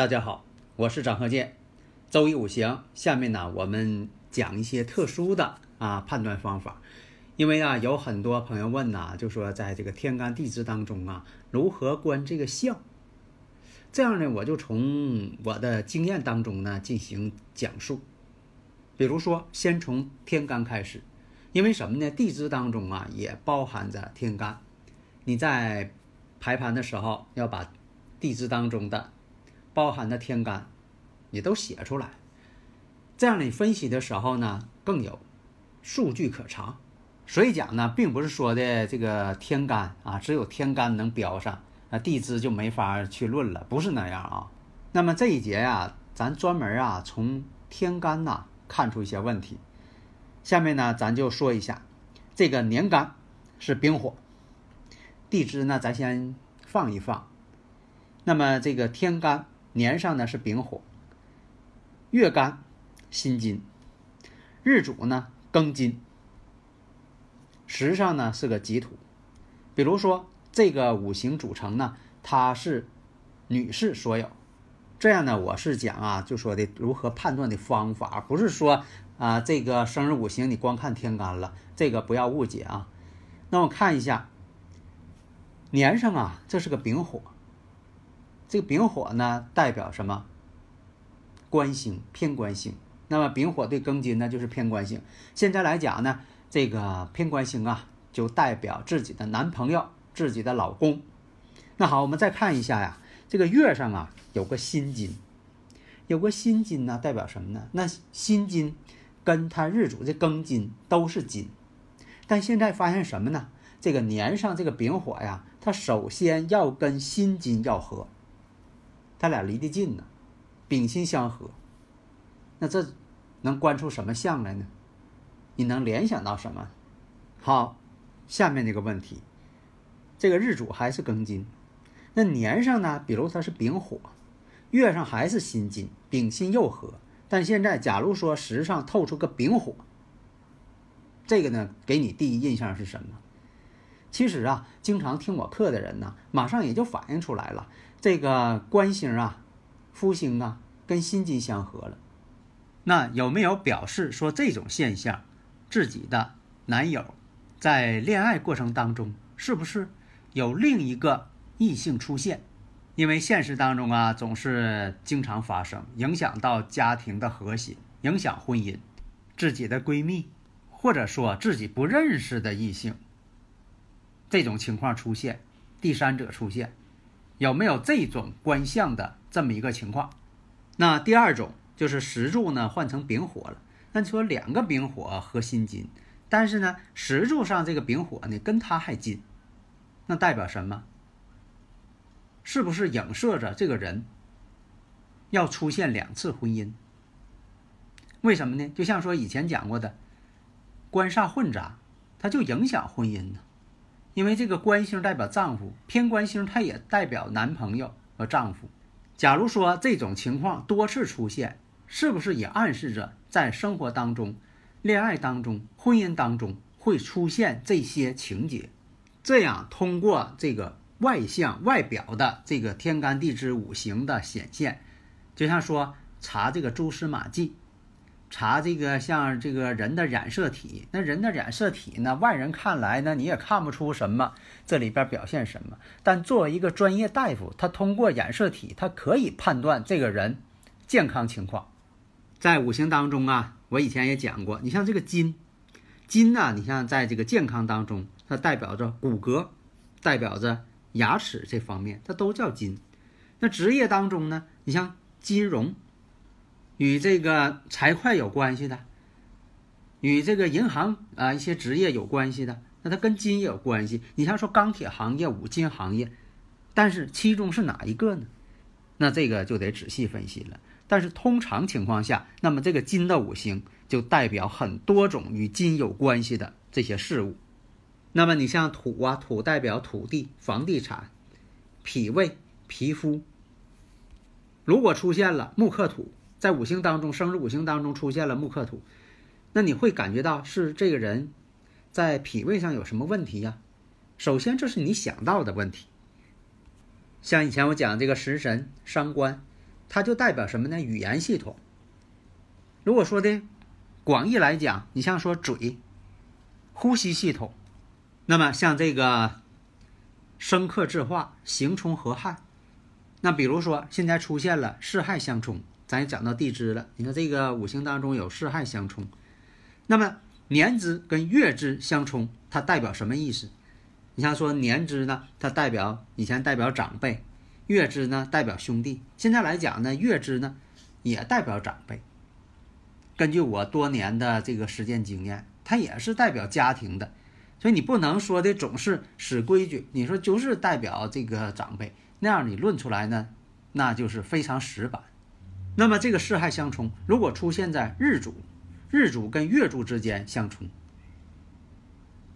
大家好，我是张鹤剑。周易五行，下面呢我们讲一些特殊的啊判断方法。因为啊有很多朋友问呐、就说在这个天干地支当中啊，如何观这个象？这样呢，我就从我的经验当中呢进行讲述。比如说，先从天干开始，因为什么呢？地支当中啊也包含着天干，你在排盘的时候要把地支当中的包含的天干你都写出来，这样你分析的时候呢更有数据可查。所以讲呢，并不是说的这个天干啊，只有天干能标上，啊地支就没法去论了，不是那样啊。那么这一节呀、咱专门啊从天干呐、看出一些问题。下面呢，咱就说一下这个年干是丙火，地支呢咱先放一放。那么这个天干年上呢是丙火，月干辛金，日主呢庚金，时上呢是个己土。比如说这个五行组成呢，它是女士所有。这样呢，我是讲啊，就说的如何判断的方法，不是说啊这个生日五行你光看天干了，这个不要误解啊。那我看一下年上啊，这是个丙火。这个丙火呢，代表什么？官星，偏官星。那么丙火对庚金呢，就是偏官星。现在来讲呢，这个偏官星啊，就代表自己的男朋友、自己的老公。那好，我们再看一下呀，这个月上啊有个辛金，有个辛金呢，代表什么呢？那辛金跟他日主这庚金都是金，但现在发现什么呢？这个年上这个丙火呀，它首先要跟辛金要合。他俩离得近呢，丙辛相合，那这能观出什么象来呢？你能联想到什么？好，下面这个问题，这个日主还是庚金，那年上呢？比如它是丙火，月上还是辛金，丙辛又合。但现在假如说时上透出个丙火，这个呢，给你第一印象是什么？其实啊，经常听我课的人呢，马上也就反映出来了。这个官星啊，夫星啊，跟心金相合了。那有没有表示说这种现象，自己的男友在恋爱过程当中，是不是有另一个异性出现？因为现实当中啊，总是经常发生，影响到家庭的和谐，影响婚姻。自己的闺蜜，或者说自己不认识的异性，这种情况出现，第三者出现。有没有这种观象的这么一个情况？那第二种就是石柱呢换成丙火了。那你说两个丙火合辛金，但是呢石柱上这个丙火呢跟他还近，那代表什么？是不是影射着这个人要出现两次婚姻？为什么呢？就像说以前讲过的，官煞混杂，它就影响婚姻呢。因为这个官星代表丈夫，偏官星它也代表男朋友和丈夫。假如说这种情况多次出现，是不是也暗示着在生活当中、恋爱当中、婚姻当中会出现这些情节？这样通过这个外向、外表的这个天干地支五行的显现，就像说查这个蛛丝马迹。查这个像这个人的染色体，那人的染色体呢，外人看来呢，你也看不出什么，这里边表现什么。但作为一个专业大夫，他通过染色体，他可以判断这个人健康情况。在五行当中啊，我以前也讲过，你像这个金，金呢，你像在这个健康当中，它代表着骨骼，代表着牙齿这方面，它都叫金。那职业当中呢，你像金融。与这个财会有关系的，与这个银行啊一些职业有关系的，那它跟金也有关系。你像说钢铁行业、五金行业，但是其中是哪一个呢？那这个就得仔细分析了。但是通常情况下，那么这个金的五行就代表很多种与金有关系的这些事物。那么你像土啊，土代表土地、房地产、脾胃、皮肤。如果出现了木克土，在五行当中，生日五行当中出现了木克土，那你会感觉到是这个人在脾胃上有什么问题呀？首先，这是你想到的问题。像以前我讲这个食神伤官。它就代表什么呢？语言系统。如果说的广义来讲，你像说嘴、呼吸系统，那么像这个生克制化、刑冲合害，那比如说现在出现了四害相冲，咱也讲到地支了。你看这个五行当中有四害相冲，那么年支跟月支相冲，它代表什么意思？你像说年支呢，它代表以前代表长辈。月支呢代表兄弟，现在来讲呢，月支呢也代表长辈。根据我多年的这个实践经验，它也是代表家庭的，所以你不能说的总是死规矩。你说就是代表这个长辈，那样你论出来呢，那就是非常死板。那么这个四害相冲，如果出现在日主、日主跟月柱之间相冲，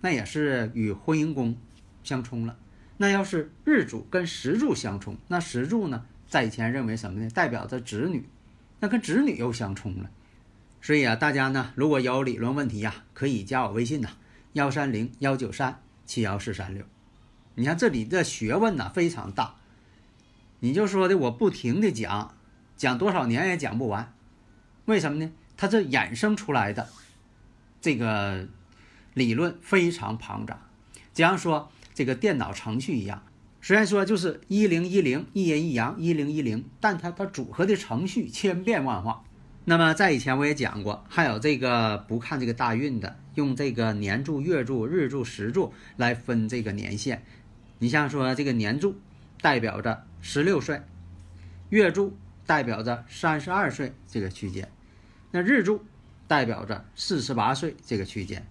那也是与婚姻宫相冲了。那要是日主跟时柱相冲，那时柱呢，在以前认为什么呢？代表着子女，那跟子女又相冲了。所以啊，大家呢，如果有理论问题呀，可以加我微信呐，幺三零幺九三七幺四三六。你看这里的学问呢非常大，你就说的我不停的讲，讲多少年也讲不完。为什么呢？它这衍生出来的这个理论非常庞杂。假如说。这个电脑程序一样，虽然说就是一零一零一阴一阳一零一零，但它它组合的程序千变万化。那么在以前我也讲过，还有这个不看这个大运的，用这个年柱、月柱、日柱、时柱来分这个年限。你像说这个年柱代表着十六岁，月柱代表着三十二岁这个区间，那日柱代表着四十八岁这个区间，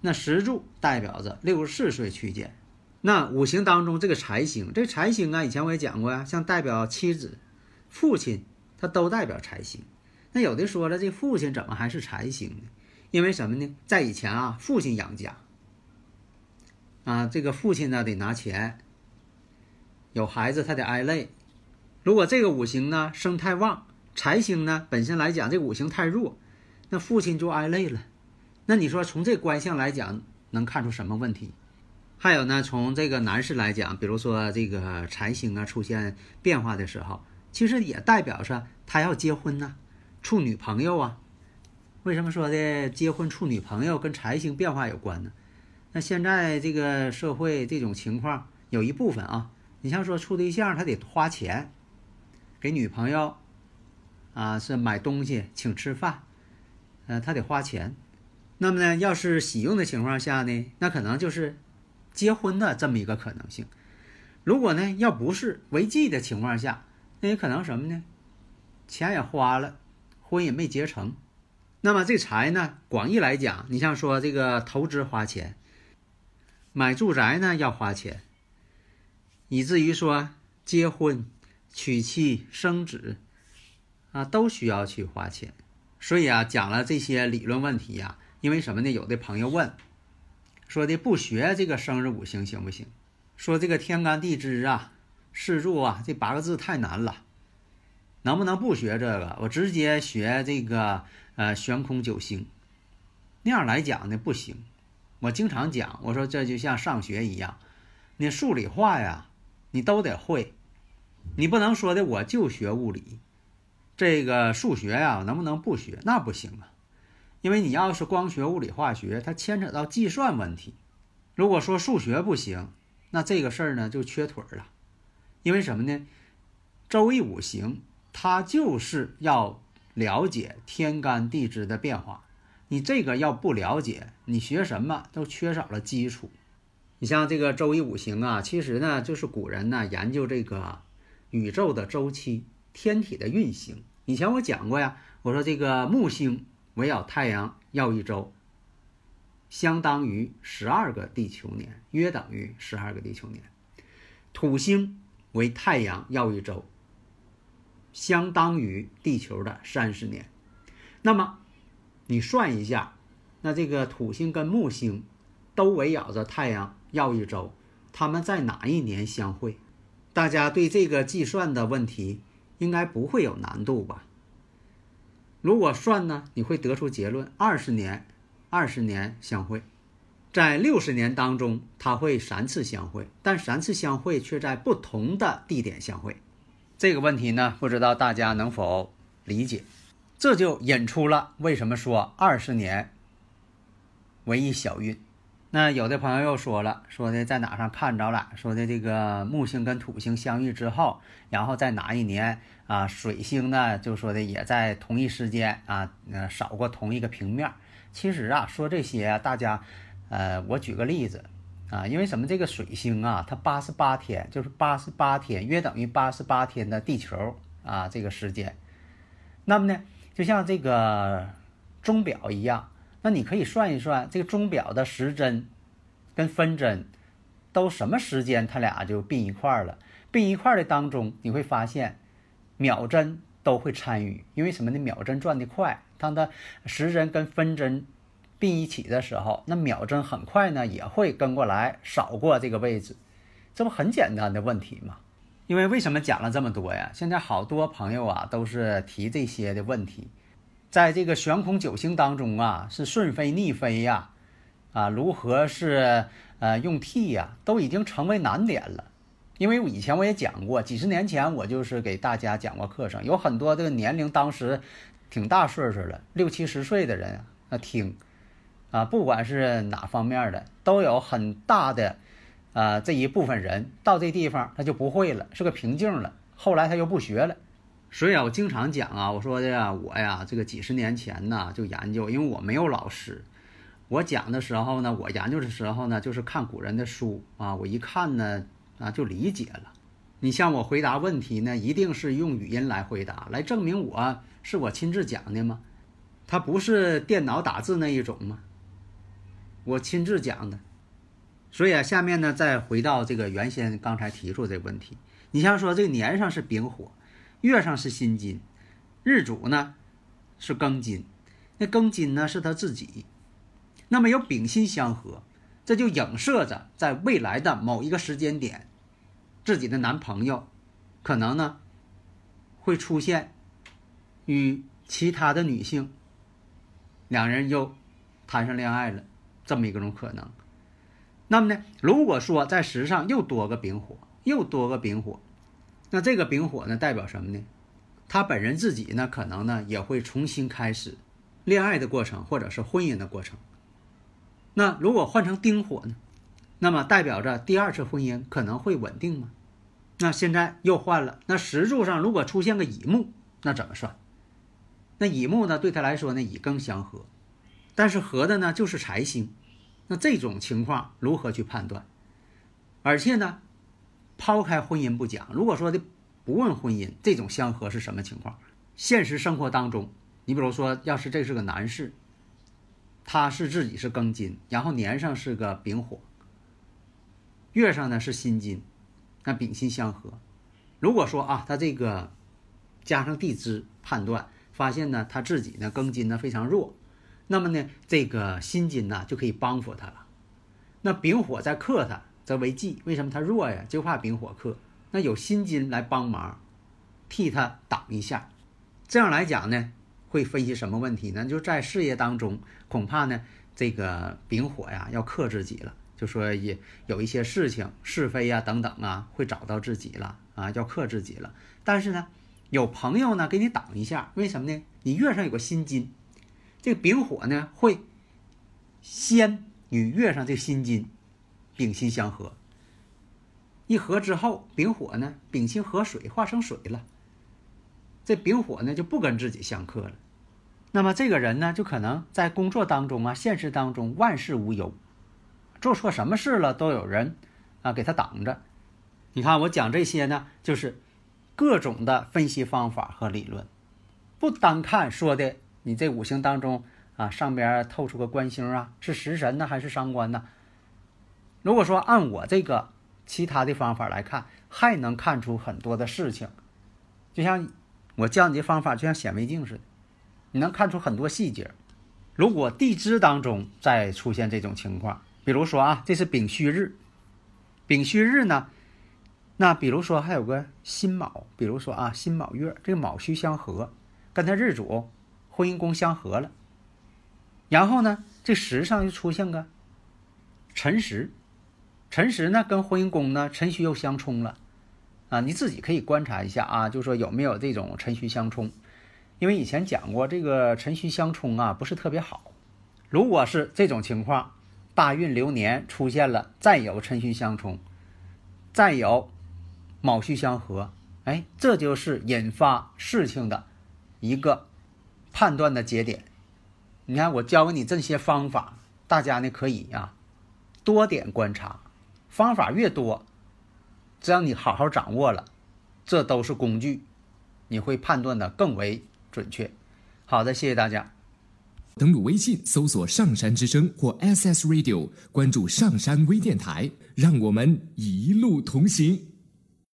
那时柱代表着六十四岁区间。那五行当中这个财星，这财星啊，以前我也讲过呀，像代表妻子、父亲，它都代表财星。那有的说了，这父亲怎么还是财星呢？因为什么呢？在以前啊，父亲养家啊，这个父亲呢得拿钱，有孩子他得挨累。如果这个五行呢生太旺，财星呢本身来讲这五行太弱，那父亲就挨累了。那你说从这观象来讲，能看出什么问题？还有呢，从这个男士来讲，比如说这个财星啊出现变化的时候，其实也代表着他要结婚呢，处女朋友啊。为什么说的结婚处女朋友跟财星变化有关呢？那现在这个社会这种情况有一部分啊，你像说处对象他得花钱，给女朋友啊是买东西请吃饭，呃他得花钱。那么呢，要是喜用的情况下呢，那可能就是。结婚的这么一个可能性，如果呢要不是违纪的情况下，那也可能什么呢？钱也花了，婚也没结成。那么这财呢，广义来讲，你像说这个投资花钱，买住宅呢要花钱，以至于说结婚、娶妻、生子啊都需要去花钱。所以啊，讲了这些理论问题呀，因为什么呢？有的朋友问。说的不学这个生日五行行不行？说这个天干地支啊、四柱啊，这八个字太难了，能不能不学这个？我直接学这个呃悬空九星，那样来讲呢不行。我经常讲，我说这就像上学一样，你数理化呀，你都得会，你不能说的我就学物理，这个数学呀能不能不学？那不行啊。因为你要是光学物理化学，它牵扯到计算问题。如果说数学不行，那这个事儿呢就缺腿了。因为什么呢？周易五行它就是要了解天干地支的变化。你这个要不了解，你学什么都缺少了基础。你像这个周易五行啊，其实呢就是古人呢研究这个宇宙的周期、天体的运行。以前我讲过呀。我说这个木星围绕太阳绕一周，相当于十二个地球年，约等于十二个地球年。土星为太阳绕一周，相当于地球的三十年。那么你算一下，那这个土星跟木星都围绕着太阳绕一周，他们在哪一年相会？大家对这个计算的问题应该不会有难度吧？如果算呢，你会得出结论：二十年，二十年相会，在六十年当中，它会三次相会，但三次相会却在不同的地点相会。这个问题呢，不知道大家能否理解？这就引出了为什么说二十年为一小运。那有的朋友又说了，说的在哪上看着了？说的这个木星跟土星相遇之后，然后在哪一年啊？水星呢，就说的也在同一时间啊，呃，扫过同一个平面。其实啊，说这些啊，大家，呃，我举个例子啊，因为什么？这个水星啊，它八十八天，就是八十八天，约等于八十八天的地球啊，这个时间。那么呢，就像这个钟表一样。那你可以算一算，这个钟表的时针跟分针都什么时间，它俩就并一块儿了。并一块儿的当中，你会发现秒针都会参与，因为什么呢？秒针转得快，当它时针跟分针并一起的时候，那秒针很快呢也会跟过来扫过这个位置，这不很简单的问题吗？因为为什么讲了这么多呀？现在好多朋友啊都是提这些的问题。在这个悬空九星当中啊，是顺飞逆飞呀，啊，如何是呃用 T 呀，都已经成为难点了。因为以前我也讲过，几十年前我就是给大家讲过课程，有很多这个年龄当时挺大岁数了，六七十岁的人啊听，啊，不管是哪方面的，都有很大的啊这一部分人到这地方他就不会了，是个瓶颈了，后来他又不学了。所以啊，我经常讲啊，我说的呀，我呀，这个几十年前呢就研究，因为我没有老师，我讲的时候呢，我研究的时候呢，就是看古人的书啊，我一看呢啊就理解了。你像我回答问题呢，一定是用语音来回答，来证明我是我亲自讲的吗？它不是电脑打字那一种吗？我亲自讲的。所以啊，下面呢再回到这个原先刚才提出这个问题，你像说这个年上是丙火。月上是辛金，日主呢是庚金，那庚金呢是他自己，那么有丙辛相合，这就影射着在未来的某一个时间点，自己的男朋友可能呢会出现与其他的女性，两人又谈上恋爱了这么一种可能。那么呢，如果说在时上又多个丙火，又多个丙火。那这个丙火呢，代表什么呢？他本人自己呢，可能呢也会重新开始恋爱的过程，或者是婚姻的过程。那如果换成丁火呢，那么代表着第二次婚姻可能会稳定吗？那现在又换了，那石柱上如果出现个乙木，那怎么算？那乙木呢，对他来说呢，乙庚相合，但是合的呢就是财星，那这种情况如何去判断？而且呢？抛开婚姻不讲，如果说的不问婚姻，这种相合是什么情况？现实生活当中，你比如说，要是这是个男士，他是自己是庚金，然后年上是个丙火，月上呢是辛金，那丙辛相合。如果说啊，他这个加上地支判断，发现呢他自己呢庚金呢非常弱，那么呢这个辛金呢就可以帮扶他了。那丙火在克他。则为忌，为什么他弱呀？就怕丙火克，那有辛金来帮忙，替他挡一下。这样来讲呢，会分析什么问题呢？就在事业当中，恐怕呢，这个丙火呀要克自己了。就说也有一些事情是非呀等等啊，会找到自己了啊，要克自己了。但是呢，有朋友呢给你挡一下，为什么呢？你月上有个辛金，这个丙火呢会先与月上这辛金。丙辛相合，一合之后，丙火呢，丙辛合水化成水了。这丙火呢就不跟自己相克了。那么这个人呢，就可能在工作当中啊，现实当中万事无忧，做错什么事了都有人啊给他挡着。你看我讲这些呢，就是各种的分析方法和理论。不单看说的你这五行当中啊，上边透出个官星啊，是食神呢还是伤官呢？如果说按我这个其他的方法来看，还能看出很多的事情。就像我教你的方法，就像显微镜似的，你能看出很多细节。如果地支当中再出现这种情况，比如说啊，这是丙戌日，丙戌日呢，那比如说还有个辛卯，比如说啊辛卯月，这个卯戌相合，跟他日主婚姻宫相合了。然后呢，这时上又出现个辰时。辰时呢，跟婚姻宫呢，辰戌又相冲了，啊，你自己可以观察一下啊，就说有没有这种辰戌相冲，因为以前讲过，这个辰戌相冲啊，不是特别好。如果是这种情况，大运流年出现了，再有辰戌相冲，再有卯戌相合，哎，这就是引发事情的一个判断的节点。你看，我教给你这些方法，大家呢可以啊多点观察。方法越多，只要你好好掌握了，这都是工具，你会判断的更为准确。好的，谢谢大家。登录微信搜索“上山之声”或 “SS Radio”，关注上山微电台，让我们一路同行。